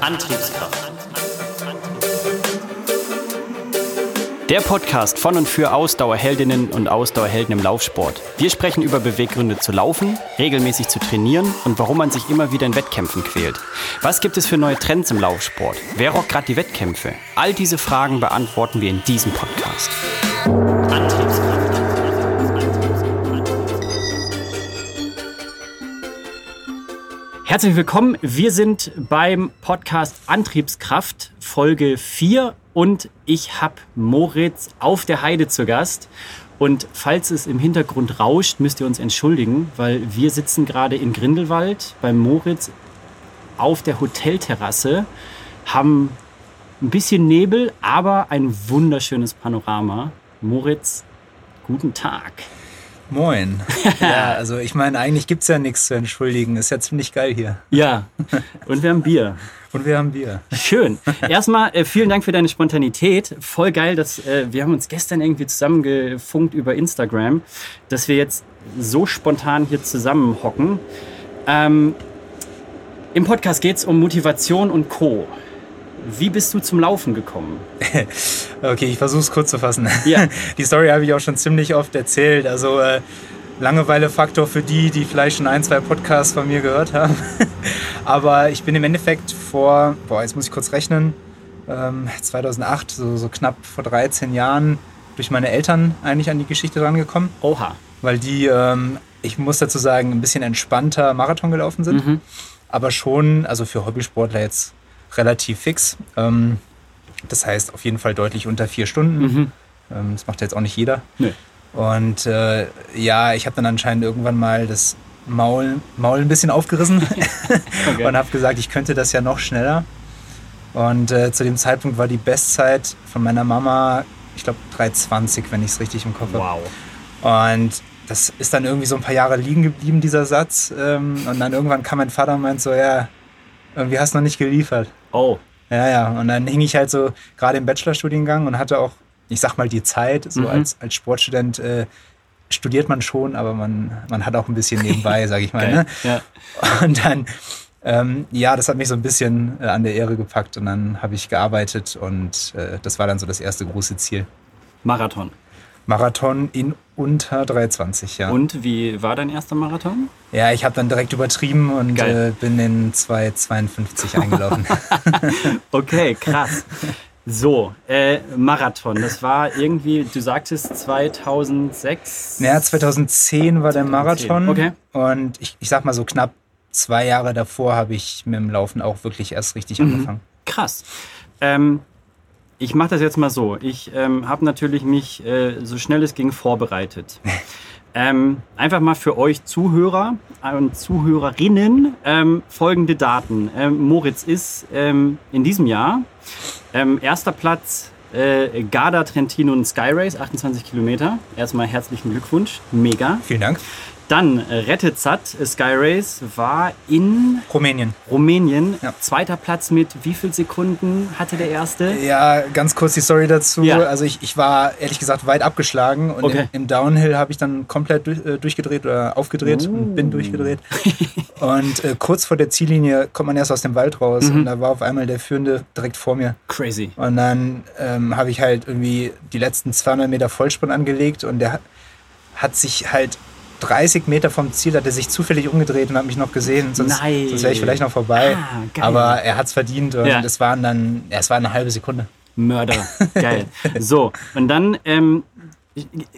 Antriebskraft. Der Podcast von und für Ausdauerheldinnen und Ausdauerhelden im Laufsport. Wir sprechen über Beweggründe zu laufen, regelmäßig zu trainieren und warum man sich immer wieder in Wettkämpfen quält. Was gibt es für neue Trends im Laufsport? Wer rockt gerade die Wettkämpfe? All diese Fragen beantworten wir in diesem Podcast. Herzlich willkommen. Wir sind beim Podcast Antriebskraft Folge 4 und ich habe Moritz auf der Heide zu Gast. Und falls es im Hintergrund rauscht, müsst ihr uns entschuldigen, weil wir sitzen gerade in Grindelwald beim Moritz auf der Hotelterrasse, haben ein bisschen Nebel, aber ein wunderschönes Panorama. Moritz, guten Tag. Moin. Ja, also ich meine, eigentlich gibt es ja nichts zu entschuldigen. Ist ja ziemlich geil hier. Ja, und wir haben Bier. Und wir haben Bier. Schön. Erstmal äh, vielen Dank für deine Spontanität. Voll geil, dass äh, wir haben uns gestern irgendwie zusammengefunkt über Instagram, dass wir jetzt so spontan hier zusammen hocken. Ähm, Im Podcast geht es um Motivation und Co. Wie bist du zum Laufen gekommen? okay, ich versuche es kurz zu fassen. Ja. Die Story habe ich auch schon ziemlich oft erzählt. Also äh, Langeweile-Faktor für die, die vielleicht schon ein, zwei Podcasts von mir gehört haben. Aber ich bin im Endeffekt vor, boah, jetzt muss ich kurz rechnen, ähm, 2008, so, so knapp vor 13 Jahren, durch meine Eltern eigentlich an die Geschichte rangekommen. Oha. Weil die, ähm, ich muss dazu sagen, ein bisschen entspannter Marathon gelaufen sind. Mhm. Aber schon, also für Hobbysportler jetzt relativ fix. Ähm, das heißt auf jeden Fall deutlich unter vier Stunden. Mhm. Ähm, das macht jetzt auch nicht jeder. Nee. Und äh, ja, ich habe dann anscheinend irgendwann mal das Maul, Maul ein bisschen aufgerissen okay. und habe gesagt, ich könnte das ja noch schneller. Und äh, zu dem Zeitpunkt war die Bestzeit von meiner Mama, ich glaube 3,20, wenn ich es richtig im Kopf habe. Wow. Und das ist dann irgendwie so ein paar Jahre liegen geblieben, dieser Satz. Ähm, und dann irgendwann kam mein Vater und meint so, ja, irgendwie hast du noch nicht geliefert. Oh. Ja, ja. Und dann hing ich halt so gerade im Bachelorstudiengang und hatte auch, ich sag mal, die Zeit. So mhm. als, als Sportstudent äh, studiert man schon, aber man, man hat auch ein bisschen nebenbei, sag ich mal. ne? ja. Und dann, ähm, ja, das hat mich so ein bisschen äh, an der Ehre gepackt und dann habe ich gearbeitet und äh, das war dann so das erste große Ziel. Marathon. Marathon in unter 3,20, ja. Und wie war dein erster Marathon? Ja, ich habe dann direkt übertrieben und äh, bin in 2,52 eingelaufen. okay, krass. So, äh, Marathon, das war irgendwie, du sagtest 2006? Ja, 2010 war 2010. der Marathon. Okay. Und ich, ich sag mal so knapp zwei Jahre davor habe ich mit dem Laufen auch wirklich erst richtig mhm. angefangen. Krass. Ähm, ich mache das jetzt mal so. Ich ähm, habe natürlich mich äh, so schnell es ging vorbereitet. ähm, einfach mal für euch Zuhörer und Zuhörerinnen ähm, folgende Daten. Ähm, Moritz ist ähm, in diesem Jahr ähm, erster Platz äh, Garda Trentino und Sky Race, 28 Kilometer. Erstmal herzlichen Glückwunsch. Mega. Vielen Dank. Dann äh, Rettezat Sky Race war in Rumänien. Rumänien. Ja. Zweiter Platz mit wie viel Sekunden hatte der erste? Ja, ganz kurz die Story dazu. Ja. Also ich, ich war ehrlich gesagt weit abgeschlagen und okay. im, im, Downhill habe ich dann komplett durch, äh, durchgedreht oder aufgedreht uh. und bin durchgedreht. und äh, kurz vor der Ziellinie kommt man erst aus dem Wald raus mhm. und da war auf einmal der Führende direkt vor mir. Crazy. Und dann ähm, habe ich halt irgendwie die letzten 200 Meter Vollspann angelegt und der hat sich halt 30 Meter vom Ziel hat er sich zufällig umgedreht und hat mich noch gesehen. Sonst, sonst wäre ich vielleicht noch vorbei. Ah, Aber er hat es verdient und ja. es waren dann, ja, es war eine halbe Sekunde. Mörder. Geil. so, und dann ähm,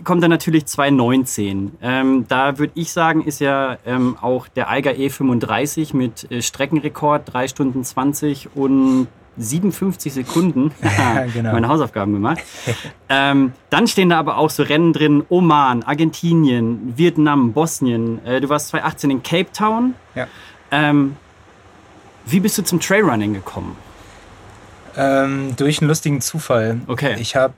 kommt dann natürlich 2019. Ähm, da würde ich sagen, ist ja ähm, auch der Eiger E35 mit äh, Streckenrekord 3 Stunden 20 und 57 Sekunden ja, genau. meine Hausaufgaben gemacht. ähm, dann stehen da aber auch so Rennen drin: Oman, Argentinien, Vietnam, Bosnien. Äh, du warst 2018 in Cape Town. Ja. Ähm, wie bist du zum Trailrunning gekommen? Ähm, durch einen lustigen Zufall. Okay. Ich habe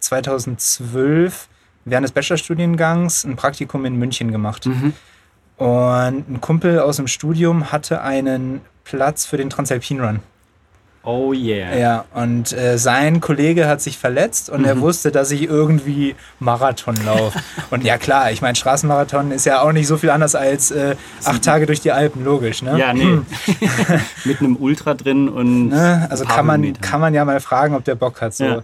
2012 während des Bachelorstudiengangs ein Praktikum in München gemacht. Mhm. Und ein Kumpel aus dem Studium hatte einen Platz für den Transalpin Run. Oh yeah. Ja, und äh, sein Kollege hat sich verletzt und mhm. er wusste, dass ich irgendwie Marathon laufe. und ja klar, ich meine, Straßenmarathon ist ja auch nicht so viel anders als äh, acht Tage durch die Alpen, logisch, ne? Ja, nee. Mit einem Ultra drin und. Ne? Also kann man, kann man ja mal fragen, ob der Bock hat. So. Ja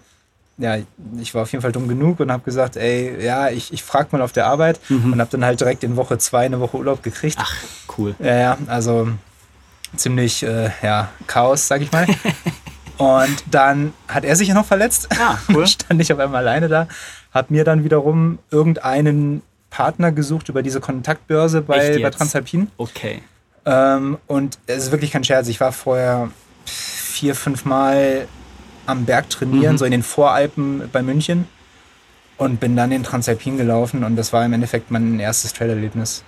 ja, ich war auf jeden Fall dumm genug und habe gesagt, ey, ja, ich, ich frage mal auf der Arbeit mhm. und habe dann halt direkt in Woche zwei eine Woche Urlaub gekriegt. Ach, cool. Ja, ja, also ziemlich, äh, ja, Chaos, sag ich mal. und dann hat er sich ja noch verletzt. Ah, cool. Stand ich auf einmal alleine da, habe mir dann wiederum irgendeinen Partner gesucht über diese Kontaktbörse bei, bei Transalpin. Okay. Ähm, und es ist wirklich kein Scherz. Ich war vorher vier, fünf Mal am Berg trainieren, mhm. so in den Voralpen bei München. Und bin dann in Transalpin gelaufen und das war im Endeffekt mein erstes Trailerlebnis.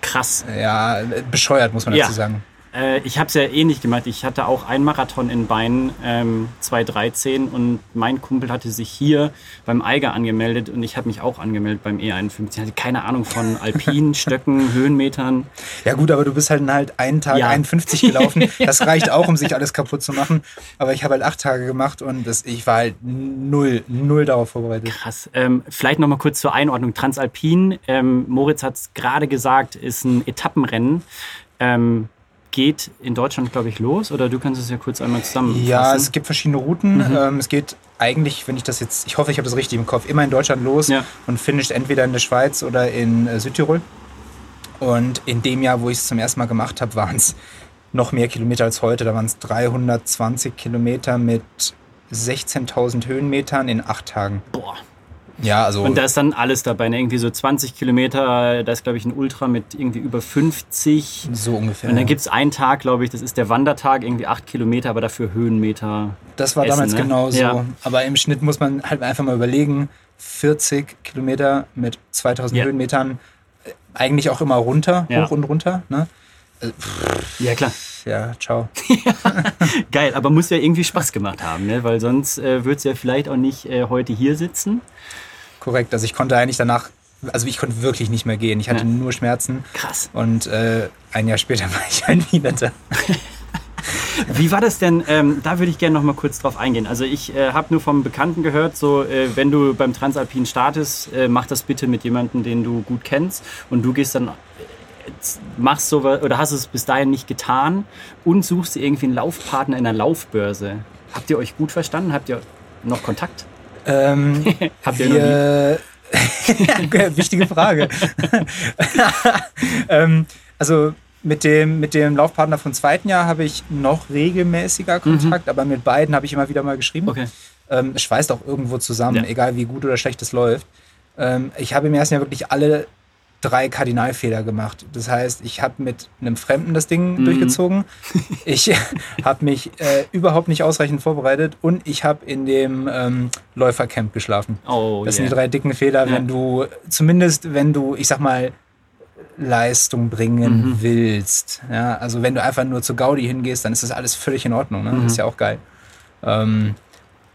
Krass. Ja, bescheuert, muss man ja. dazu sagen. Äh, ich habe es ja ähnlich gemacht. Ich hatte auch einen Marathon in Beinen, ähm, 2013, und mein Kumpel hatte sich hier beim Eiger angemeldet und ich habe mich auch angemeldet beim E51. Ich hatte keine Ahnung von Alpinen, Stöcken, Höhenmetern. Ja gut, aber du bist halt halt einen Tag ja. 51 gelaufen. Das reicht auch, um sich alles kaputt zu machen. Aber ich habe halt acht Tage gemacht und das, ich war halt null, null darauf vorbereitet. Krass. Ähm, vielleicht nochmal kurz zur Einordnung. Transalpin, ähm, Moritz hat es gerade gesagt, ist ein Etappenrennen. Ähm, geht in Deutschland, glaube ich, los? Oder du kannst es ja kurz einmal zusammenfassen. Ja, es gibt verschiedene Routen. Mhm. Ähm, es geht eigentlich, wenn ich das jetzt, ich hoffe, ich habe das richtig im Kopf, immer in Deutschland los ja. und finisht entweder in der Schweiz oder in äh, Südtirol. Und in dem Jahr, wo ich es zum ersten Mal gemacht habe, waren es noch mehr Kilometer als heute. Da waren es 320 Kilometer mit 16.000 Höhenmetern in acht Tagen. Boah. Ja, also. Und da ist dann alles dabei, ne? irgendwie so 20 Kilometer, da ist, glaube ich, ein Ultra mit irgendwie über 50. So ungefähr. Und dann gibt es einen Tag, glaube ich, das ist der Wandertag, irgendwie 8 Kilometer, aber dafür Höhenmeter. Das war essen, damals ne? genau so. Ja. Aber im Schnitt muss man halt einfach mal überlegen, 40 Kilometer mit 2000 ja. Höhenmetern, äh, eigentlich auch immer runter, ja. hoch und runter. Ne? Also, ja, klar. Ja, ciao. Geil, aber muss ja irgendwie Spaß gemacht haben, ne? weil sonst äh, würdest du ja vielleicht auch nicht äh, heute hier sitzen. Korrekt, also ich konnte eigentlich danach, also ich konnte wirklich nicht mehr gehen. Ich hatte ja. nur Schmerzen. Krass. Und äh, ein Jahr später war ich halt wieder da. Wie war das denn? Ähm, da würde ich gerne noch mal kurz drauf eingehen. Also ich äh, habe nur vom Bekannten gehört, so äh, wenn du beim Transalpin startest, äh, mach das bitte mit jemandem, den du gut kennst und du gehst dann äh, machst so oder hast es bis dahin nicht getan und suchst irgendwie einen Laufpartner in einer Laufbörse. Habt ihr euch gut verstanden? Habt ihr noch Kontakt? Ähm, Habt ihr wir, Wichtige Frage. ähm, also mit dem, mit dem Laufpartner vom zweiten Jahr habe ich noch regelmäßiger Kontakt, mhm. aber mit beiden habe ich immer wieder mal geschrieben. Okay. Ähm, es schweißt auch irgendwo zusammen, ja. egal wie gut oder schlecht es läuft. Ähm, ich habe im ersten Jahr wirklich alle drei Kardinalfehler gemacht. Das heißt, ich habe mit einem Fremden das Ding mhm. durchgezogen. Ich habe mich äh, überhaupt nicht ausreichend vorbereitet und ich habe in dem ähm, Läufercamp geschlafen. Oh, das yeah. sind die drei dicken Fehler, ja. wenn du, zumindest wenn du, ich sag mal, Leistung bringen mhm. willst. Ja, also wenn du einfach nur zu Gaudi hingehst, dann ist das alles völlig in Ordnung. Ne? Mhm. Das ist ja auch geil. Ähm,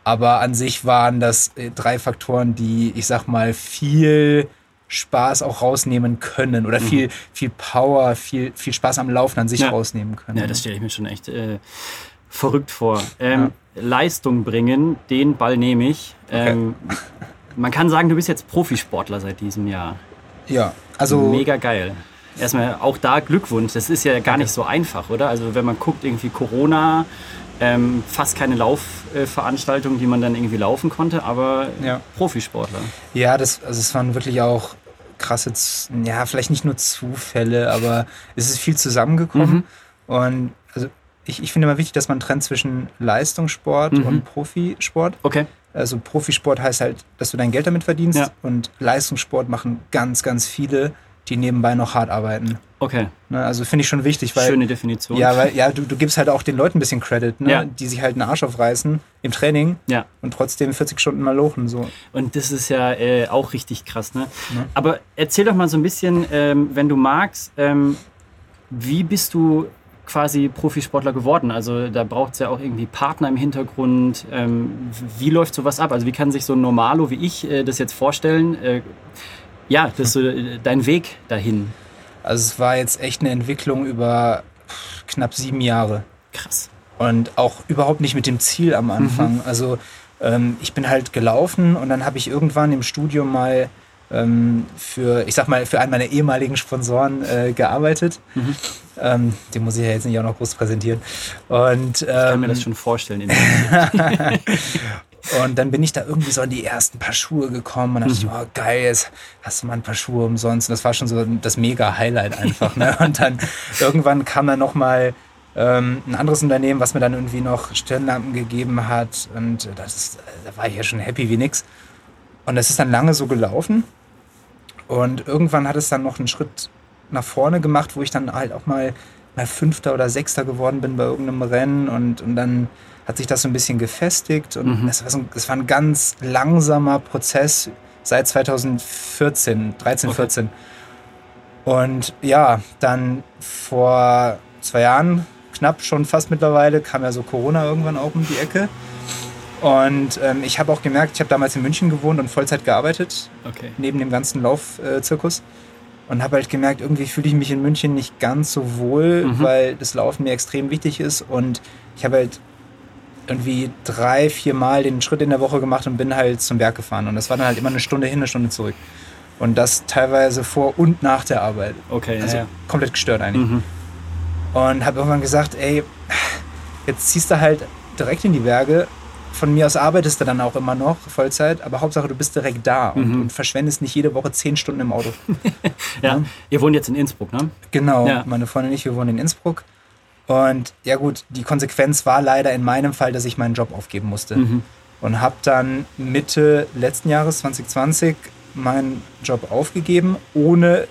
aber an sich waren das äh, drei Faktoren, die, ich sag mal, viel Spaß auch rausnehmen können oder mhm. viel, viel Power, viel, viel Spaß am Laufen an sich ja. rausnehmen können. Ja, das stelle ich mir schon echt äh, verrückt vor. Ähm, ja. Leistung bringen, den Ball nehme ich. Ähm, okay. Man kann sagen, du bist jetzt Profisportler seit diesem Jahr. Ja, also. Mega geil. Erstmal auch da Glückwunsch. Das ist ja gar nicht so einfach, oder? Also, wenn man guckt, irgendwie Corona, ähm, fast keine Laufveranstaltung, äh, die man dann irgendwie laufen konnte, aber ja. Profisportler. Ja, das, also es waren wirklich auch krasse, ja, vielleicht nicht nur Zufälle, aber es ist viel zusammengekommen. Mhm. Und also ich, ich finde immer wichtig, dass man trennt zwischen Leistungssport mhm. und Profisport. Okay. Also Profisport heißt halt, dass du dein Geld damit verdienst ja. und Leistungssport machen ganz, ganz viele die nebenbei noch hart arbeiten. Okay. Ne, also finde ich schon wichtig, weil. Schöne Definition. Ja, weil ja, du, du gibst halt auch den Leuten ein bisschen Credit, ne? Ja. die sich halt einen Arsch aufreißen im Training ja. und trotzdem 40 Stunden mal lochen. So. Und das ist ja äh, auch richtig krass, ne? Ja. Aber erzähl doch mal so ein bisschen, ähm, wenn du magst, ähm, wie bist du quasi Profisportler geworden? Also da braucht es ja auch irgendwie Partner im Hintergrund. Ähm, wie läuft sowas ab? Also wie kann sich so ein Normalo wie ich äh, das jetzt vorstellen? Äh, ja, das ist so äh, dein Weg dahin. Also es war jetzt echt eine Entwicklung über knapp sieben Jahre. Krass. Und auch überhaupt nicht mit dem Ziel am Anfang. Mhm. Also ähm, ich bin halt gelaufen und dann habe ich irgendwann im Studium mal ähm, für, ich sag mal, für einen meiner ehemaligen Sponsoren äh, gearbeitet. Mhm. Ähm, den muss ich ja jetzt nicht auch noch groß präsentieren. Und, ich kann mir das ähm, schon vorstellen. und dann bin ich da irgendwie so an die ersten paar Schuhe gekommen und dachte mhm. ich, oh geil, jetzt hast du mal ein paar Schuhe umsonst. Und das war schon so das mega Highlight einfach. Ne? Und dann irgendwann kam dann nochmal ähm, ein anderes Unternehmen, was mir dann irgendwie noch Stirnlampen gegeben hat. Und das ist, da war ich ja schon happy wie nix. Und das ist dann lange so gelaufen. Und irgendwann hat es dann noch einen Schritt nach vorne gemacht, wo ich dann halt auch mal Fünfter oder Sechster geworden bin bei irgendeinem Rennen. Und, und dann hat sich das so ein bisschen gefestigt. Und mhm. das, war so, das war ein ganz langsamer Prozess seit 2014, 13, okay. 14. Und ja, dann vor zwei Jahren, knapp schon fast mittlerweile, kam ja so Corona irgendwann auch um die Ecke. Und ähm, ich habe auch gemerkt, ich habe damals in München gewohnt und Vollzeit gearbeitet, okay. neben dem ganzen Laufzirkus. Äh, und habe halt gemerkt, irgendwie fühle ich mich in München nicht ganz so wohl, mhm. weil das Laufen mir extrem wichtig ist. Und ich habe halt irgendwie drei, vier Mal den Schritt in der Woche gemacht und bin halt zum Berg gefahren. Und das war dann halt immer eine Stunde hin, eine Stunde zurück. Und das teilweise vor und nach der Arbeit. Okay. Also ja. komplett gestört eigentlich. Mhm. Und habe irgendwann gesagt, ey, jetzt ziehst du halt direkt in die Berge von mir aus arbeitest du dann auch immer noch Vollzeit, aber Hauptsache du bist direkt da und, mhm. und verschwendest nicht jede Woche zehn Stunden im Auto. ja. ja. ihr wohnt jetzt in Innsbruck, ne? Genau, ja. meine Freundin und ich, wir wohnen in Innsbruck. Und ja gut, die Konsequenz war leider in meinem Fall, dass ich meinen Job aufgeben musste. Mhm. Und habe dann Mitte letzten Jahres, 2020, meinen Job aufgegeben, ohne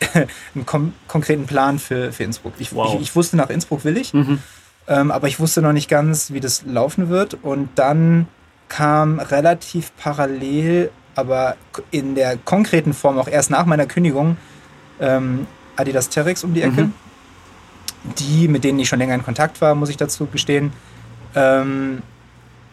einen konkreten Plan für, für Innsbruck. Ich, wow. ich, ich, wusste, nach Innsbruck will ich. Mhm. Ähm, aber ich wusste noch nicht ganz, wie das laufen wird. Und dann kam relativ parallel, aber in der konkreten Form auch erst nach meiner Kündigung, ähm, Adidas Terex um die Ecke. Mhm. Die, mit denen ich schon länger in Kontakt war, muss ich dazu gestehen, ähm,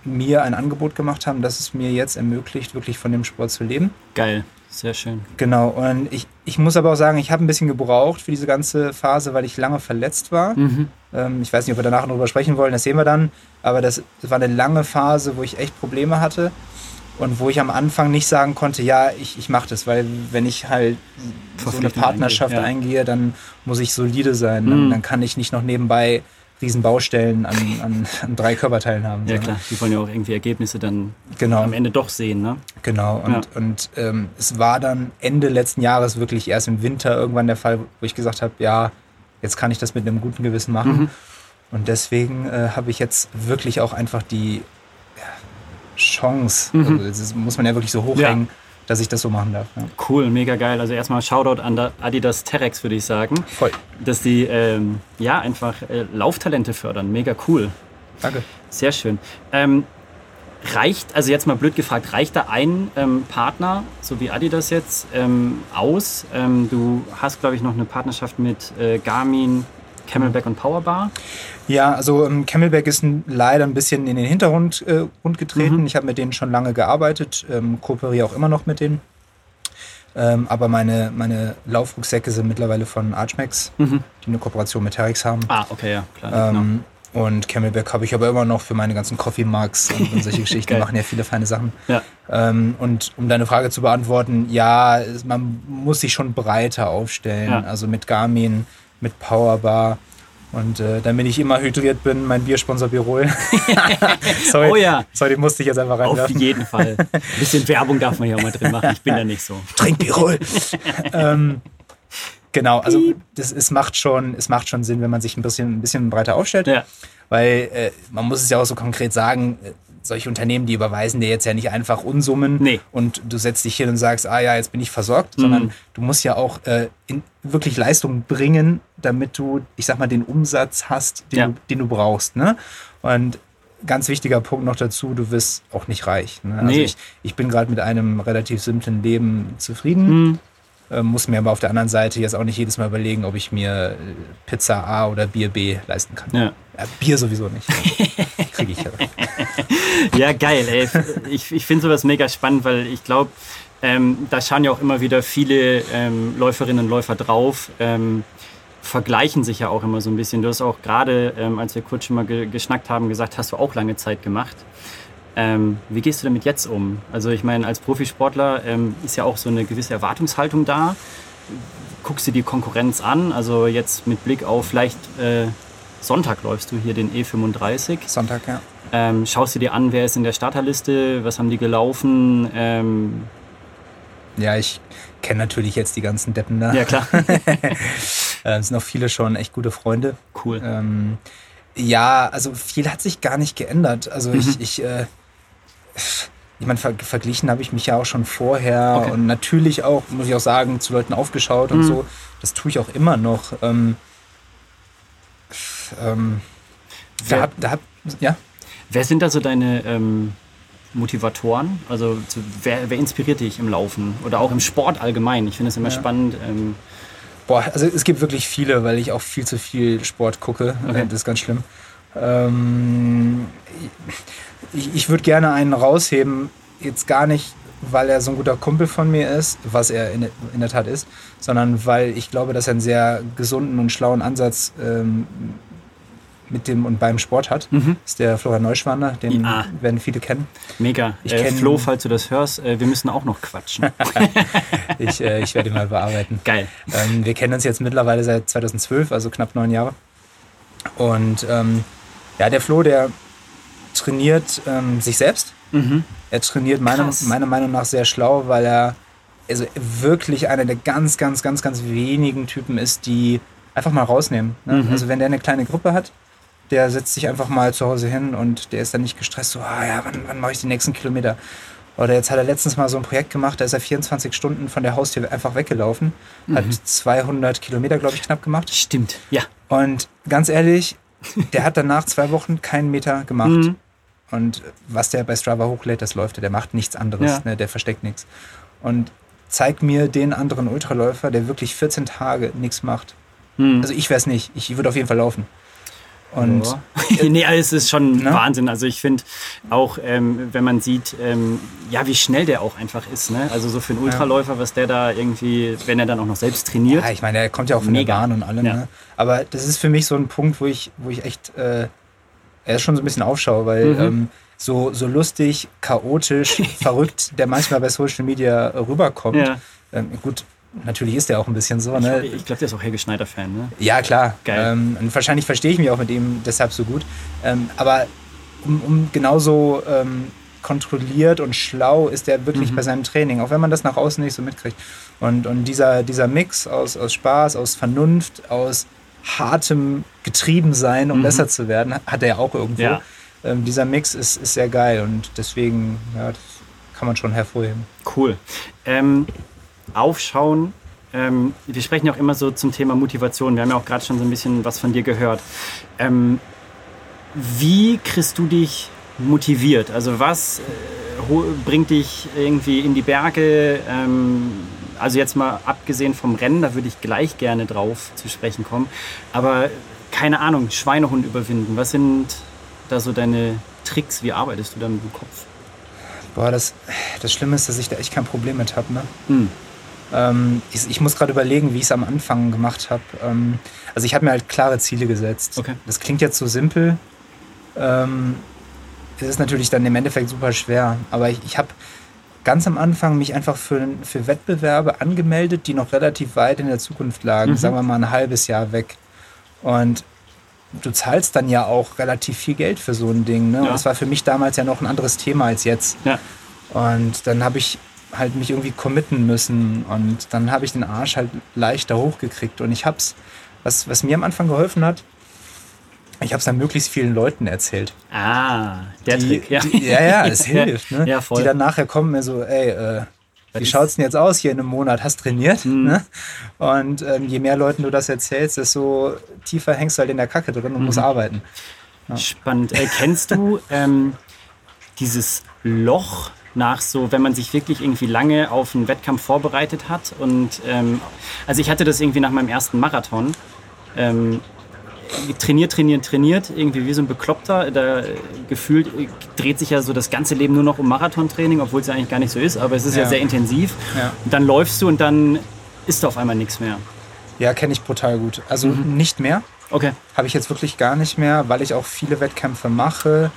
mir ein Angebot gemacht haben, das es mir jetzt ermöglicht, wirklich von dem Sport zu leben. Geil. Sehr schön. Genau, und ich, ich muss aber auch sagen, ich habe ein bisschen gebraucht für diese ganze Phase, weil ich lange verletzt war. Mhm. Ähm, ich weiß nicht, ob wir danach noch drüber sprechen wollen, das sehen wir dann. Aber das, das war eine lange Phase, wo ich echt Probleme hatte und wo ich am Anfang nicht sagen konnte, ja, ich, ich mache das, weil wenn ich halt so eine Partnerschaft eingehe, ja. eingehe, dann muss ich solide sein. Mhm. Dann, dann kann ich nicht noch nebenbei Riesenbaustellen an, an, an drei Körperteilen haben. Ja, so. klar. Die wollen ja auch irgendwie Ergebnisse dann genau. am Ende doch sehen, ne? Genau. Und, ja. und ähm, es war dann Ende letzten Jahres wirklich erst im Winter irgendwann der Fall, wo ich gesagt habe, ja, jetzt kann ich das mit einem guten Gewissen machen. Mhm. Und deswegen äh, habe ich jetzt wirklich auch einfach die ja, Chance, mhm. also das muss man ja wirklich so hochhängen, ja dass ich das so machen darf. Ja. Cool, mega geil. Also erstmal Shoutout an Adidas Terex, würde ich sagen. Voll. Dass die ähm, ja einfach äh, Lauftalente fördern. Mega cool. Danke. Sehr schön. Ähm, reicht, also jetzt mal blöd gefragt, reicht da ein ähm, Partner, so wie Adidas jetzt, ähm, aus? Ähm, du hast, glaube ich, noch eine Partnerschaft mit äh, Garmin, Camelback und Powerbar. Ja, also ähm, Camelback ist ein, leider ein bisschen in den Hintergrund äh, getreten. Mhm. Ich habe mit denen schon lange gearbeitet, ähm, kooperiere auch immer noch mit denen. Ähm, aber meine, meine Laufrucksäcke sind mittlerweile von Archmax, mhm. die eine Kooperation mit Terex haben. Ah, okay, ja, klar. Ähm, genau. Und Camelback habe ich aber immer noch für meine ganzen Coffee Mugs und, und solche Geschichten. Die machen ja viele feine Sachen. Ja. Ähm, und um deine Frage zu beantworten, ja, man muss sich schon breiter aufstellen. Ja. Also mit Garmin, mit Powerbar. Und äh, damit ich immer hydriert bin, mein Biersponsor Birol. sorry, oh ja. Sorry, musste ich jetzt einfach reinwerfen. Auf jeden Fall. Ein bisschen Werbung darf man ja auch mal drin machen. Ich bin da nicht so. Trink Birol. ähm, genau, also das, es, macht schon, es macht schon Sinn, wenn man sich ein bisschen, ein bisschen breiter aufstellt. Ja. Weil äh, man muss es ja auch so konkret sagen, solche Unternehmen, die überweisen dir jetzt ja nicht einfach Unsummen nee. und du setzt dich hin und sagst, ah ja, jetzt bin ich versorgt, mhm. sondern du musst ja auch äh, in, wirklich Leistung bringen, damit du, ich sag mal, den Umsatz hast, den, ja. du, den du brauchst. Ne? Und ganz wichtiger Punkt noch dazu, du wirst auch nicht reich. Ne? Also nee. ich, ich bin gerade mit einem relativ simplen Leben zufrieden. Mhm. Äh, muss mir aber auf der anderen Seite jetzt auch nicht jedes Mal überlegen, ob ich mir äh, Pizza A oder Bier B leisten kann. Ja. Ja, Bier sowieso nicht. Kriege ich ja. ja, geil. Ey. Ich, ich finde sowas mega spannend, weil ich glaube, ähm, da schauen ja auch immer wieder viele ähm, Läuferinnen und Läufer drauf. Ähm, vergleichen sich ja auch immer so ein bisschen. Du hast auch gerade, ähm, als wir kurz schon mal ge geschnackt haben, gesagt, hast du auch lange Zeit gemacht. Ähm, wie gehst du damit jetzt um? Also ich meine, als Profisportler ähm, ist ja auch so eine gewisse Erwartungshaltung da. Guckst du die Konkurrenz an? Also jetzt mit Blick auf vielleicht äh, Sonntag läufst du hier den E35. Sonntag, ja. Ähm, schaust du dir an, wer ist in der Starterliste, was haben die gelaufen? Ähm, ja, ich kenne natürlich jetzt die ganzen Deppen da. Ja, klar. äh, sind auch viele schon echt gute Freunde. Cool. Ähm, ja, also viel hat sich gar nicht geändert. Also mhm. ich, ich, äh, ich meine, ver verglichen habe ich mich ja auch schon vorher okay. und natürlich auch, muss ich auch sagen, zu Leuten aufgeschaut und mhm. so. Das tue ich auch immer noch. Ähm, ähm, da, da, ja. Wer sind da so deine ähm, Motivatoren? Also zu, wer, wer, inspiriert dich im Laufen oder auch im Sport allgemein? Ich finde es immer ja. spannend. Ähm Boah, also es gibt wirklich viele, weil ich auch viel zu viel Sport gucke. Okay. Das ist ganz schlimm. Ähm, ich, ich würde gerne einen rausheben, jetzt gar nicht, weil er so ein guter Kumpel von mir ist, was er in, in der Tat ist, sondern weil ich glaube, dass er einen sehr gesunden und schlauen Ansatz ähm, mit dem und beim Sport hat. Mhm. Ist der Florian Neuschwander, den ja. werden viele kennen. Mega. Ich äh, Flo, falls du das hörst, äh, wir müssen auch noch quatschen. ich, äh, ich werde ihn mal bearbeiten. Geil. Ähm, wir kennen uns jetzt mittlerweile seit 2012, also knapp neun Jahre. Und ähm, ja, der Flo, der trainiert ähm, sich selbst. Mhm. Er trainiert meiner, meiner Meinung nach sehr schlau, weil er also wirklich einer der ganz, ganz, ganz, ganz wenigen Typen ist, die einfach mal rausnehmen. Ne? Mhm. Also wenn der eine kleine Gruppe hat, der setzt sich einfach mal zu Hause hin und der ist dann nicht gestresst, so, ah ja, wann, wann mache ich die nächsten Kilometer? Oder jetzt hat er letztens mal so ein Projekt gemacht, da ist er 24 Stunden von der Haustür einfach weggelaufen, mhm. hat 200 Kilometer, glaube ich, knapp gemacht. Stimmt, ja. Und ganz ehrlich, der hat danach zwei Wochen keinen Meter gemacht. Mhm. Und was der bei Strava hochlädt, das läuft, der macht nichts anderes, ja. ne, der versteckt nichts. Und zeig mir den anderen Ultraläufer, der wirklich 14 Tage nichts macht. Mhm. Also ich weiß nicht, ich würde auf jeden Fall laufen. Und nee, also es ist schon ne? Wahnsinn. Also ich finde auch, ähm, wenn man sieht, ähm, ja, wie schnell der auch einfach ist. Ne? Also so für einen Ultraläufer, was der da irgendwie, wenn er dann auch noch selbst trainiert. Ja, ich meine, er kommt ja auch von Mega. der Bahn und allem. Ja. Ne? Aber das ist für mich so ein Punkt, wo ich, wo ich echt, äh, er ist schon so ein bisschen aufschaue, weil mhm. ähm, so, so lustig, chaotisch, verrückt, der manchmal bei Social Media rüberkommt. Ja. Ähm, gut, Natürlich ist der auch ein bisschen so. Ne? Ich, ich glaube, der ist auch Helge Schneider-Fan. Ne? Ja, klar. Geil. Ähm, und wahrscheinlich verstehe ich mich auch mit ihm deshalb so gut. Ähm, aber um, um genauso ähm, kontrolliert und schlau ist er wirklich mhm. bei seinem Training, auch wenn man das nach außen nicht so mitkriegt. Und, und dieser, dieser Mix aus, aus Spaß, aus Vernunft, aus hartem Getriebensein, um mhm. besser zu werden, hat er ja auch irgendwo. Ja. Ähm, dieser Mix ist, ist sehr geil und deswegen, ja, kann man schon hervorheben. Cool. Ähm, aufschauen. Ähm, wir sprechen ja auch immer so zum Thema Motivation. Wir haben ja auch gerade schon so ein bisschen was von dir gehört. Ähm, wie kriegst du dich motiviert? Also was äh, bringt dich irgendwie in die Berge? Ähm, also jetzt mal abgesehen vom Rennen, da würde ich gleich gerne drauf zu sprechen kommen. Aber keine Ahnung, Schweinehund überwinden. Was sind da so deine Tricks? Wie arbeitest du da mit dem Kopf? Boah, das, das Schlimme ist, dass ich da echt kein Problem mit habe. Ne? Hm. Ähm, ich, ich, muss gerade überlegen, wie ich es am Anfang gemacht habe. Ähm, also ich habe mir halt klare Ziele gesetzt. Okay. Das klingt jetzt so simpel. Ähm, es ist natürlich dann im Endeffekt super schwer. Aber ich, ich habe ganz am Anfang mich einfach für, für Wettbewerbe angemeldet, die noch relativ weit in der Zukunft lagen. Mhm. Sagen wir mal ein halbes Jahr weg. Und du zahlst dann ja auch relativ viel Geld für so ein Ding. Ne? Ja. Das war für mich damals ja noch ein anderes Thema als jetzt. Ja. Und dann habe ich halt mich irgendwie committen müssen und dann habe ich den Arsch halt leichter hochgekriegt und ich hab's, was, was mir am Anfang geholfen hat, ich habe es dann möglichst vielen Leuten erzählt. Ah, der die, Trick, ja. Die, ja, ja, es hilft. Ne? Ja, voll. Die dann nachher kommen mir so, ey, äh, wie schaut's denn jetzt aus hier in einem Monat? Hast trainiert? Mhm. Ne? Und ähm, je mehr Leuten du das erzählst, desto tiefer hängst du halt in der Kacke drin und mhm. musst arbeiten. Ja. Spannend. Äh, kennst du ähm, dieses Loch, nach so, wenn man sich wirklich irgendwie lange auf einen Wettkampf vorbereitet hat. Und ähm, also ich hatte das irgendwie nach meinem ersten Marathon. Ähm, trainiert, trainiert, trainiert, irgendwie wie so ein Bekloppter. Da gefühlt dreht sich ja so das ganze Leben nur noch um Marathontraining, obwohl es ja eigentlich gar nicht so ist, aber es ist ja, ja sehr intensiv. Ja. Und dann läufst du und dann ist da auf einmal nichts mehr. Ja, kenne ich brutal gut. Also Mhm. nicht mehr. Okay. Habe ich jetzt wirklich gar nicht mehr, weil ich auch viele Wettkämpfe mache.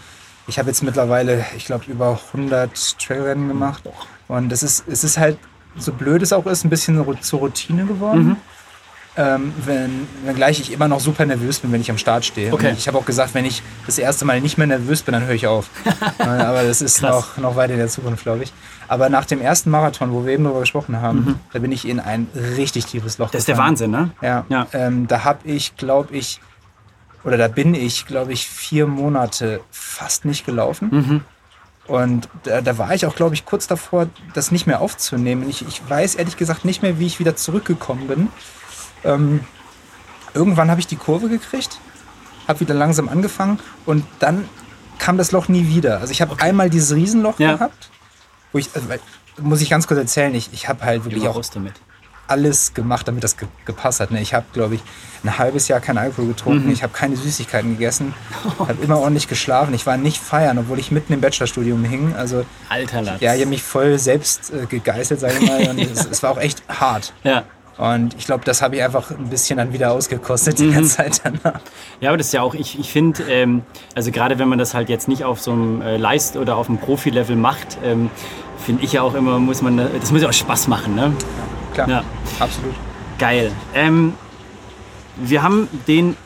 Ich habe jetzt mittlerweile, ich glaube, über 100 Trailrennen gemacht. Und es ist, es ist halt, so blöd es auch ist, ein bisschen zur Routine geworden. Mhm. Ähm, wenn, wenngleich ich immer noch super nervös bin, wenn ich am Start stehe. Okay. Und ich habe auch gesagt, wenn ich das erste Mal nicht mehr nervös bin, dann höre ich auf. Äh, Aber das ist noch, noch weit in der Zukunft, glaube ich. Aber nach dem ersten Marathon, wo wir eben darüber gesprochen haben, da bin ich in ein richtig tiefes Loch Mhm. Das ist der gefallen. Wahnsinn, ne? Ja, Ja. Ähm, da habe ich, glaube ich, oder da bin ich, glaube ich, vier Monate fast nicht gelaufen. Mhm. Und da, da war ich auch, glaube ich, kurz davor, das nicht mehr aufzunehmen. Ich, ich weiß ehrlich gesagt nicht mehr, wie ich wieder zurückgekommen bin. Ähm, irgendwann habe ich die Kurve gekriegt, habe wieder langsam angefangen und dann kam das Loch nie wieder. Also ich habe einmal dieses Riesenloch Ja. gehabt, wo ich, also, muss ich ganz kurz erzählen, ich, ich habe halt wirklich auch damit. Alles gemacht, damit das ge gepasst hat. Ne? Ich habe, glaube ich, ein halbes Jahr keinen Alkohol getrunken. Ich habe keine Süßigkeiten gegessen. habe immer ordentlich geschlafen. Ich war nicht feiern, obwohl ich mitten im Bachelorstudium hing. Also Alter Latz. ja, ich habe mich voll selbst äh, gegeißelt, sage ich mal. Und es, es war auch echt hart. ja. Und ich glaube, das habe ich einfach ein bisschen dann wieder ausgekostet die Mhm. ganze Zeit danach. Ja, aber das ist ja auch, ich, ich finde, ähm, also gerade wenn man das halt jetzt nicht auf so einem äh, Leist- oder auf einem Profi-Level macht, ähm, finde ich ja auch immer, muss man, das muss ja auch Spaß machen, ne? Klar, Ja. Absolut. Geil. Ähm, wir haben den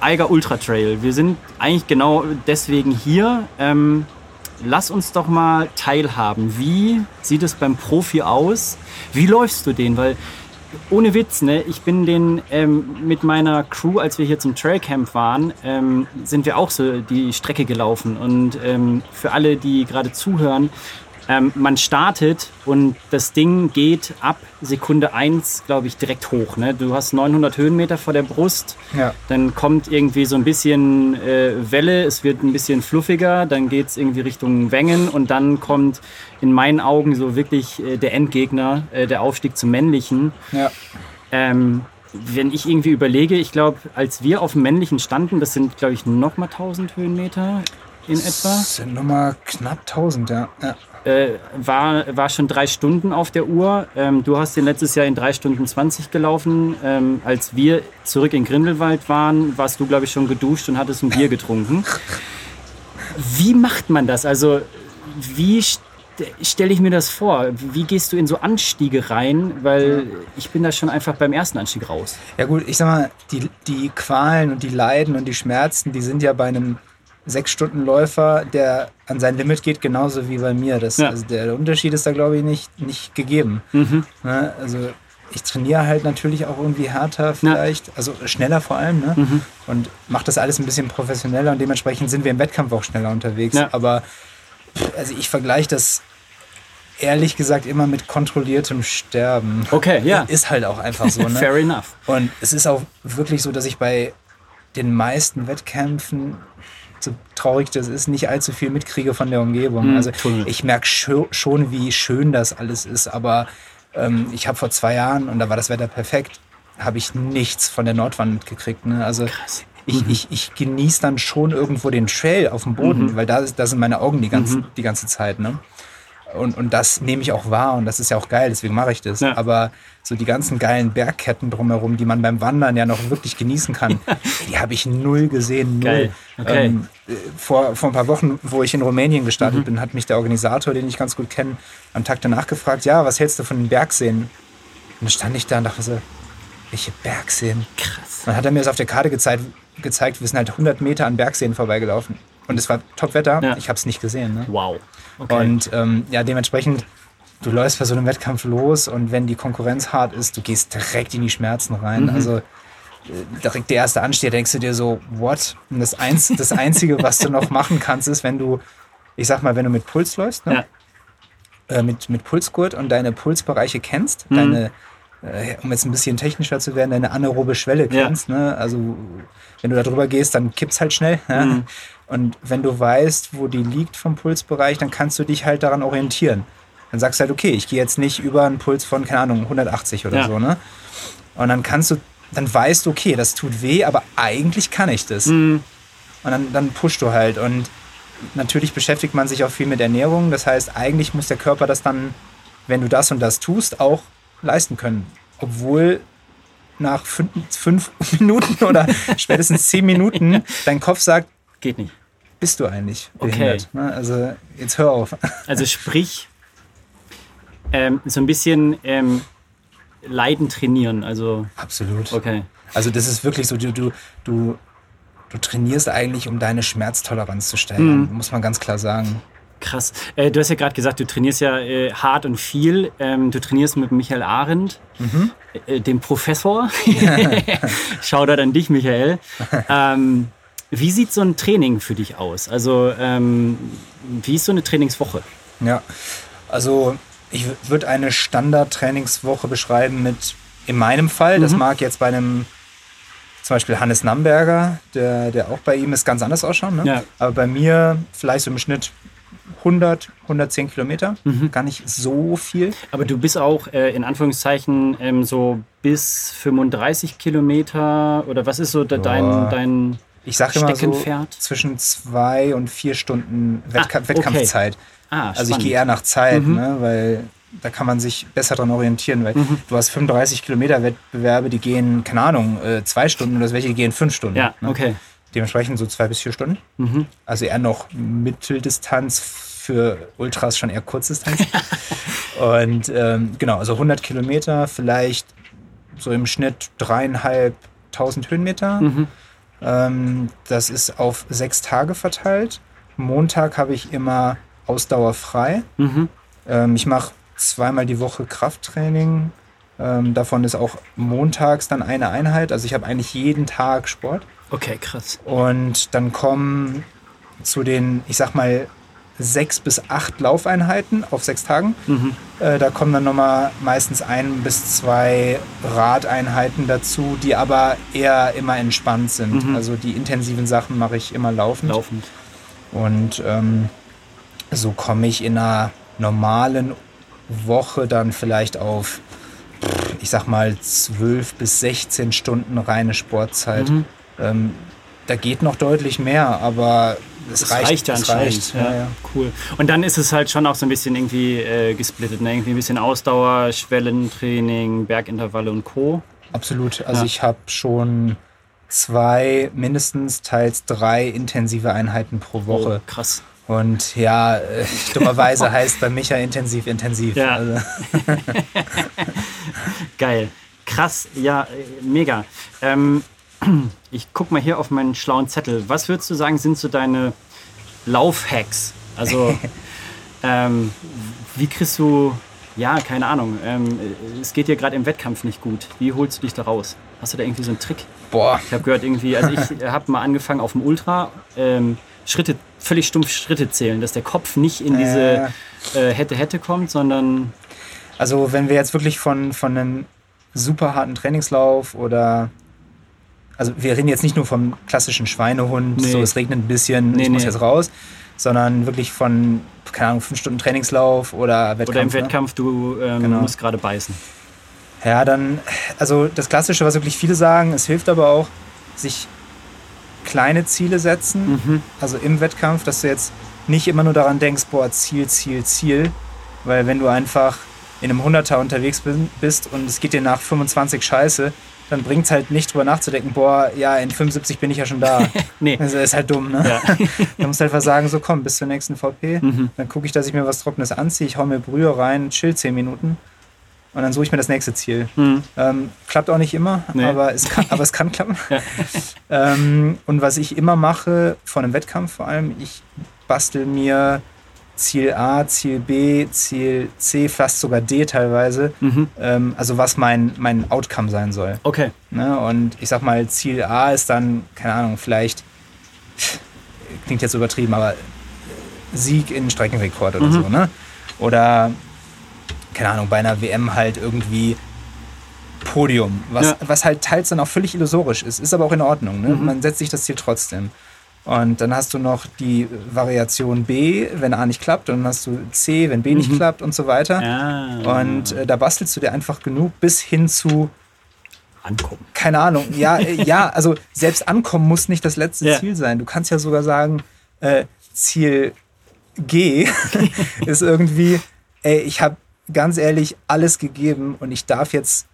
Eiger Ultra Trail. Wir sind eigentlich genau deswegen hier. Ähm, lass uns doch mal teilhaben. Wie sieht es beim Profi aus? Wie läufst du den? Weil ohne Witz, ne, ich bin den ähm, mit meiner Crew, als wir hier zum Trailcamp waren, ähm, sind wir auch so die Strecke gelaufen. Und ähm, für alle, die gerade zuhören, ähm, man startet und das Ding geht ab Sekunde 1, glaube ich, direkt hoch. Ne? Du hast 900 Höhenmeter vor der Brust. Ja. Dann kommt irgendwie so ein bisschen äh, Welle, es wird ein bisschen fluffiger, dann geht es irgendwie Richtung Wengen und dann kommt in meinen Augen so wirklich äh, der Endgegner, äh, der Aufstieg zum Männlichen. Ja. Ähm, wenn ich irgendwie überlege, ich glaube, als wir auf dem Männlichen standen, das sind, glaube ich, nochmal 1000 Höhenmeter in etwa, Das sind nochmal knapp 1000, ja. ja. Äh, war, war schon drei Stunden auf der Uhr. Ähm, du hast den letztes Jahr in drei Stunden 20 gelaufen. Ähm, als wir zurück in Grindelwald waren, warst du, glaube ich, schon geduscht und hattest ein Bier getrunken. Wie macht man das? Also, wie st stelle ich mir das vor? Wie gehst du in so Anstiege rein? Weil ich bin da schon einfach beim ersten Anstieg raus. Ja gut, ich sag mal, die, die Qualen und die Leiden und die Schmerzen, die sind ja bei einem Sechs-Stunden-Läufer, der an sein Limit geht, genauso wie bei mir. Das, Ja. also der, Unterschied ist da, glaube ich, nicht, nicht gegeben. Ne? Also ich trainiere halt natürlich auch irgendwie härter vielleicht, also schneller vor allem, ne? und mache das alles ein bisschen professioneller und dementsprechend sind wir im Wettkampf auch schneller unterwegs. Ja. Aber also ich vergleiche das ehrlich gesagt immer mit kontrolliertem Sterben. Okay, ja. Ist halt auch einfach so. Ne? Fair enough. Und es ist auch wirklich so, dass ich bei den meisten Wettkämpfen, so traurig das ist, nicht allzu viel mitkriege von der Umgebung. Hm, also Tunnel. ich merke scho schon, wie schön das alles ist, aber ähm, ich habe vor zwei Jahren, und da war das Wetter perfekt, habe ich nichts von der Nordwand mitgekriegt. Ne? Also Krass. ich, ich, ich genieße dann schon irgendwo den Trail auf dem Boden, Mhm. weil da, da sind meine Augen die ganze, die ganze Zeit. Ne? Und, und das nehme ich auch wahr und das ist ja auch geil, deswegen mache ich das. Ja. Aber so die ganzen geilen Bergketten drumherum, die man beim Wandern ja noch wirklich genießen kann, die habe ich null gesehen. Null. Okay. Ähm, äh, vor, vor ein paar Wochen, wo ich in Rumänien gestartet Mhm. bin, hat mich der Organisator, den ich ganz gut kenne, am Tag danach gefragt, ja, was hältst du von den Bergseen? Und dann stand ich da und dachte so, welche Bergseen? Krass. Dann hat er mir das auf der Karte gezeigt, gezeigt wir sind halt 100 Meter an Bergseen vorbeigelaufen. Und es war Top-Wetter, Ja. ich habe es nicht gesehen. Ne? Wow. Okay. Und ähm, ja, dementsprechend, du läufst bei so einem Wettkampf los und wenn die Konkurrenz hart ist, du gehst direkt in die Schmerzen rein. Mhm. Also äh, direkt der erste Anstieg, denkst du dir so, what? Und das, Einz das Einzige, was du noch machen kannst, ist, wenn du, ich sag mal, wenn du mit Puls läufst, ne? äh, mit, mit Pulsgurt und deine Pulsbereiche kennst, Mhm. deine, äh, um jetzt ein bisschen technischer zu werden, deine anaerobe Schwelle Ja. kennst. Ne? Also wenn du da drüber gehst, dann kippt's halt schnell. Ja? Mhm. Und wenn du weißt, wo die liegt vom Pulsbereich, dann kannst du dich halt daran orientieren. Dann sagst du halt, okay, ich gehe jetzt nicht über einen Puls von, keine Ahnung, 180 oder Ja. so. Ne? Und dann kannst du, dann weißt du, okay, das tut weh, aber eigentlich kann ich das. Mhm. Und dann, dann pushst du halt. Und natürlich beschäftigt man sich auch viel mit Ernährung. Das heißt, eigentlich muss der Körper das dann, wenn du das und das tust, auch leisten können. Obwohl nach fünf, fünf Minuten oder spätestens zehn Minuten dein Kopf sagt, Geht nicht. Bist du eigentlich Okay. behindert? Ne? Also jetzt hör auf. Also sprich, ähm, so ein bisschen ähm, Leiden trainieren. Also, Absolut. okay. Also das ist wirklich so, du, du, du, du trainierst eigentlich, um deine Schmerztoleranz zu steigern, Mhm. muss man ganz klar sagen. Krass. Äh, du hast ja gerade gesagt, du trainierst ja äh, hart und viel. Ähm, du trainierst mit Michael Arendt, äh, dem Professor. Shoutout an dich, Michael. ähm, wie sieht so ein Training für dich aus? Also, ähm, wie ist so eine Trainingswoche? Ja, also ich würde eine Standard-Trainingswoche beschreiben mit, in meinem Fall, Mhm. das mag jetzt bei einem zum Beispiel Hannes Namberger, der, der auch bei ihm ist, ganz anders ausschauen. Ne? Ja. Aber bei mir vielleicht so im Schnitt 100, 110 Kilometer, Mhm. gar nicht so viel. Aber du bist auch äh, in Anführungszeichen ähm, so bis 35 Kilometer oder was ist so de dein, Ja. dein Ich sage immer so zwischen zwei und vier Stunden Wettka Ah, okay. Wettkampfzeit. Ah, Also ich gehe eher nach Zeit, ne, weil da kann man sich besser dran orientieren, weil du hast 35 Kilometer Wettbewerbe, die gehen, keine Ahnung, äh, zwei Stunden oder welche, die gehen fünf Stunden. Ja, ne? okay. Dementsprechend so zwei bis vier Stunden. Also eher noch Mitteldistanz für Ultras schon eher Kurzdistanz. Und ähm, genau, also 100 Kilometer, vielleicht so im Schnitt dreieinhalbtausend Höhenmeter. Ähm, das ist auf sechs Tage verteilt. Montag habe ich immer Ausdauer frei. Mhm. Ähm, ich mache zweimal die Woche Krafttraining. Ähm, davon ist auch montags dann eine Einheit. Also ich habe eigentlich jeden Tag Sport. Okay, krass. Und dann kommen zu den, ich sag mal, sechs bis acht Laufeinheiten auf sechs Tagen. Äh, da kommen dann nochmal meistens ein bis zwei Radeinheiten dazu, die aber eher immer entspannt sind. Also die intensiven Sachen mache ich immer laufend. Laufend. Und ähm, so komme ich in einer normalen Woche dann vielleicht auf, ich sag mal, 12 bis 16 Stunden reine Sportzeit. Ähm, da geht noch deutlich mehr, aber es reicht. reicht ja es anscheinend. reicht. ja, Ja. Cool. Und dann ist es halt schon auch so ein bisschen irgendwie äh, gesplittet. Ne? Irgendwie ein bisschen Ausdauer, Schwellentraining, Bergintervalle und Co. Absolut. Also Ja. ich habe schon zwei, mindestens teils drei intensive Einheiten pro Woche. Oh, krass. Und ja, äh, dummerweise heißt bei Micha intensiv intensiv. Ja. Also, Geil. Krass, ja, äh, mega. Ähm, ich guck mal hier auf meinen schlauen Zettel. Was würdest du sagen, sind so deine Laufhacks? Also, ähm, wie kriegst du, ja, keine Ahnung, ähm, es geht dir gerade im Wettkampf nicht gut. Wie holst du dich da raus? Hast du da irgendwie so einen Trick? boah, Ich habe gehört, irgendwie, also ich habe mal angefangen auf dem Ultra, ähm, Schritte, völlig stumpf Schritte zählen, dass der Kopf nicht in diese äh, hätte, hätte kommt, sondern Also wenn wir jetzt wirklich von, von einem super harten Trainingslauf oder also wir reden jetzt nicht nur vom klassischen Schweinehund, Nee. so es regnet ein bisschen, Nee, ich muss nee. jetzt raus, sondern wirklich von, keine Ahnung, fünf Stunden Trainingslauf oder Wettkampf. oder im ne? Wettkampf, du ähm, Genau. musst gerade beißen. Ja, dann, also das Klassische, was wirklich viele sagen, es hilft aber auch, sich kleine Ziele setzen, Mhm. also im Wettkampf, dass du jetzt nicht immer nur daran denkst, boah, Ziel, Ziel, Ziel, weil wenn du einfach in einem 100er unterwegs bist und es geht dir nach 25 Scheiße, dann bringt es halt nicht drüber nachzudenken, boah, ja, in 75 bin ich ja schon da. Nee. Das ist halt dumm, ne? Ja. Du musst einfach sagen, so komm, bis zur nächsten VP. Mhm. Dann gucke ich, dass ich mir was Trockenes anziehe, ich hau mir Brühe rein, chill 10 Minuten und dann suche ich mir das nächste Ziel. Mhm. Ähm, klappt auch nicht immer, Nee. aber, es kann, aber es kann klappen. Ja. ähm, und was ich immer mache, vor einem Wettkampf vor allem, ich bastel mir Ziel A, Ziel B, Ziel C, fast sogar D teilweise. Mhm. Ähm, also was mein, mein Outcome sein soll. Okay. Ne? Und ich sag mal, Ziel A ist dann, keine Ahnung, vielleicht, klingt jetzt übertrieben, aber Sieg in Streckenrekord oder Mhm. so, ne? Oder, keine Ahnung, bei einer WM halt irgendwie Podium, was, Ja. was halt teils dann auch völlig illusorisch ist, ist aber auch in Ordnung, ne? Mhm. Man setzt sich das Ziel trotzdem. Und dann hast du noch die Variation B, wenn A nicht klappt, und dann hast du C, wenn B nicht Mhm. klappt und so weiter. Ja. Und äh, da bastelst du dir einfach genug bis hin zu ankommen. keine Ahnung. Ja, äh, ja, also selbst ankommen muss nicht das letzte Ja. Ziel sein. Du kannst ja sogar sagen, äh, Ziel G ist irgendwie, ey, ich habe ganz ehrlich alles gegeben und ich darf jetzt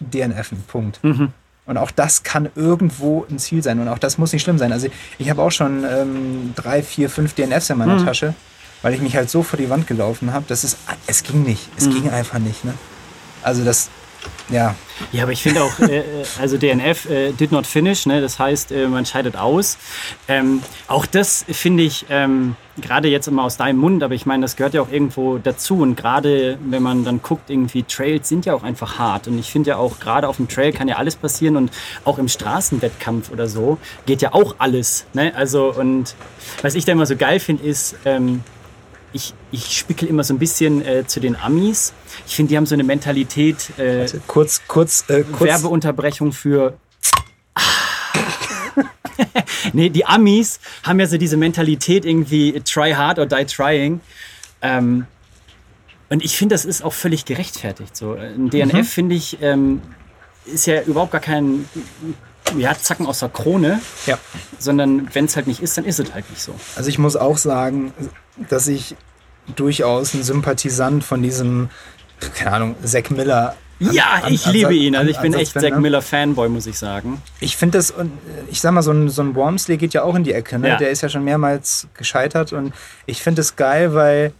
DNFen. Punkt. Und auch das kann irgendwo ein Ziel sein. Und auch das muss nicht schlimm sein. Also ich habe auch schon ähm, drei, vier, fünf DNFs in meiner Tasche, weil ich mich halt so vor die Wand gelaufen habe. Das ist, es ging nicht. Es ging einfach nicht. Ne? Also das, ja. Ja, aber ich finde auch, äh, äh, also DNF äh, did not finish, ne? das heißt, äh, man scheidet aus. Ähm, auch das finde ich ähm, gerade jetzt immer aus deinem Mund, aber ich meine, das gehört ja auch irgendwo dazu. Und gerade wenn man dann guckt, irgendwie Trails sind ja auch einfach hart. Und ich finde ja auch, gerade auf dem Trail kann ja alles passieren und auch im Straßenwettkampf oder so geht ja auch alles. Ne? Also, und was ich da immer so geil finde, ist, ähm, ich, ich spickel immer so ein bisschen äh, zu den Amis. Ich finde, die haben so eine Mentalität. Äh, Kurz, kurz, äh, kurz. Werbeunterbrechung für. nee, die Amis haben ja so diese Mentalität irgendwie try hard or die trying. Ähm, und ich finde, das ist auch völlig gerechtfertigt. So ein DNF finde ich ähm, ist ja überhaupt gar kein ja, Zacken aus der Krone, Ja. sondern wenn es halt nicht ist, dann ist es halt nicht so. Also ich muss auch sagen, dass ich durchaus ein Sympathisant von diesem, keine Ahnung, Zack Miller. an- Ja, an- ich Ansatz- liebe ihn. Also ich bin echt Zack? Miller Fanboy, muss ich sagen. Ich finde das, und äh, ich sag mal, so ein, so ein Wormsley geht ja auch in die Ecke. Ne? Ja. Der ist ja schon mehrmals gescheitert und ich finde es geil, weil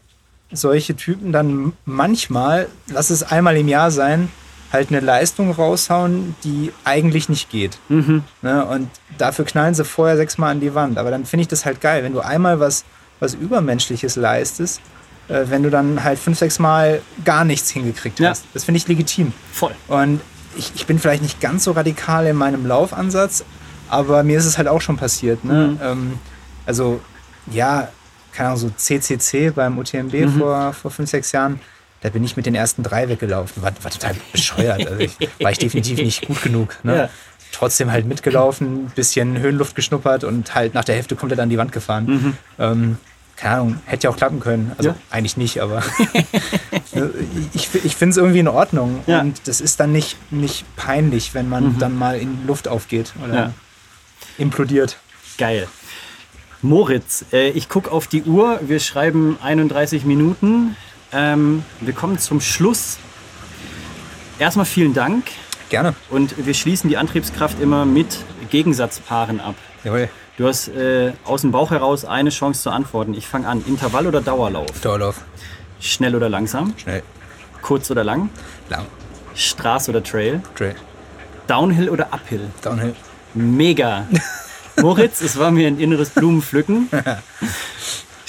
solche Typen dann manchmal, lass es einmal im Jahr sein, halt eine Leistung raushauen, die eigentlich nicht geht. Mhm. Ne? Und dafür knallen sie vorher sechsmal an die Wand. Aber dann finde ich das halt geil, wenn du einmal was, was Übermenschliches leistest, äh, wenn du dann halt fünf, sechs Mal gar nichts hingekriegt Ja. hast. Das finde ich legitim. Voll. Und ich, ich bin vielleicht nicht ganz so radikal in meinem Laufansatz, aber mir ist es halt auch schon passiert. Ne? Mhm. Ähm, also, ja, keine Ahnung, so CCC beim UTMB Mhm. vor, vor fünf, sechs Jahren, da bin ich mit den ersten drei weggelaufen. War, war total bescheuert. Also ich, war ich definitiv nicht gut genug. Ne? Ja. Trotzdem halt mitgelaufen, bisschen Höhenluft geschnuppert und halt nach der Hälfte komplett an die Wand gefahren. Ähm, keine Ahnung, hätte ja auch klappen können. Also Mhm. Ja. eigentlich nicht, aber ich, ich finde es irgendwie in Ordnung. Ja. Und das ist dann nicht, nicht peinlich, wenn man dann mal in Luft aufgeht oder Ja. implodiert. Geil. Moritz, äh, ich gucke auf die Uhr. Wir schreiben 31 Minuten. Ähm, wir kommen zum Schluss. Erstmal vielen Dank. Gerne. Und wir schließen die Antriebskraft immer mit Gegensatzpaaren ab. Jawohl. Du hast äh, aus dem Bauch heraus eine Chance zu antworten. Ich fange an. Intervall oder Dauerlauf? Dauerlauf. Schnell oder langsam? Schnell. Kurz oder lang? Lang. Straße oder Trail? Trail. Downhill oder Uphill? Downhill. Mega. Moritz, es war mir ein inneres Blumenpflücken.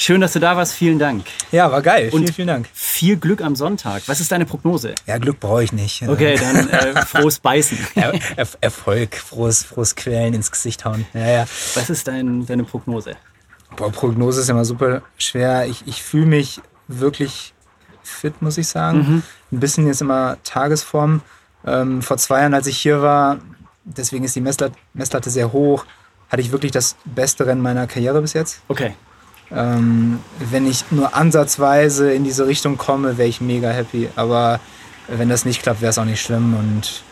Schön, dass du da warst. Vielen Dank. Ja, war geil. Und- vielen, vielen Dank. Viel Glück am Sonntag. Was ist deine Prognose? Ja, Glück brauche ich nicht. Okay, dann äh, frohes Beißen. Er, er, Erfolg, frohes, frohes Quellen ins Gesicht hauen. Ja, ja. Was ist dein, deine Prognose? Boah, Prognose ist immer super schwer. Ich, ich fühle mich wirklich fit, muss ich sagen. Ein bisschen jetzt immer Tagesform. Ähm, vor zwei Jahren, als ich hier war, deswegen ist die Messlatte, Messlatte sehr hoch, hatte ich wirklich das beste Rennen meiner Karriere bis jetzt. Okay, Ähm, wenn ich nur ansatzweise in diese Richtung komme, wäre ich mega happy. Aber wenn das nicht klappt, wäre es auch nicht schlimm. Und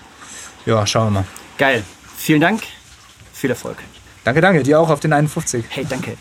ja, schauen wir mal. geil. Vielen Dank. Viel Erfolg. Danke, danke. Dir auch auf den 51. Hey, danke.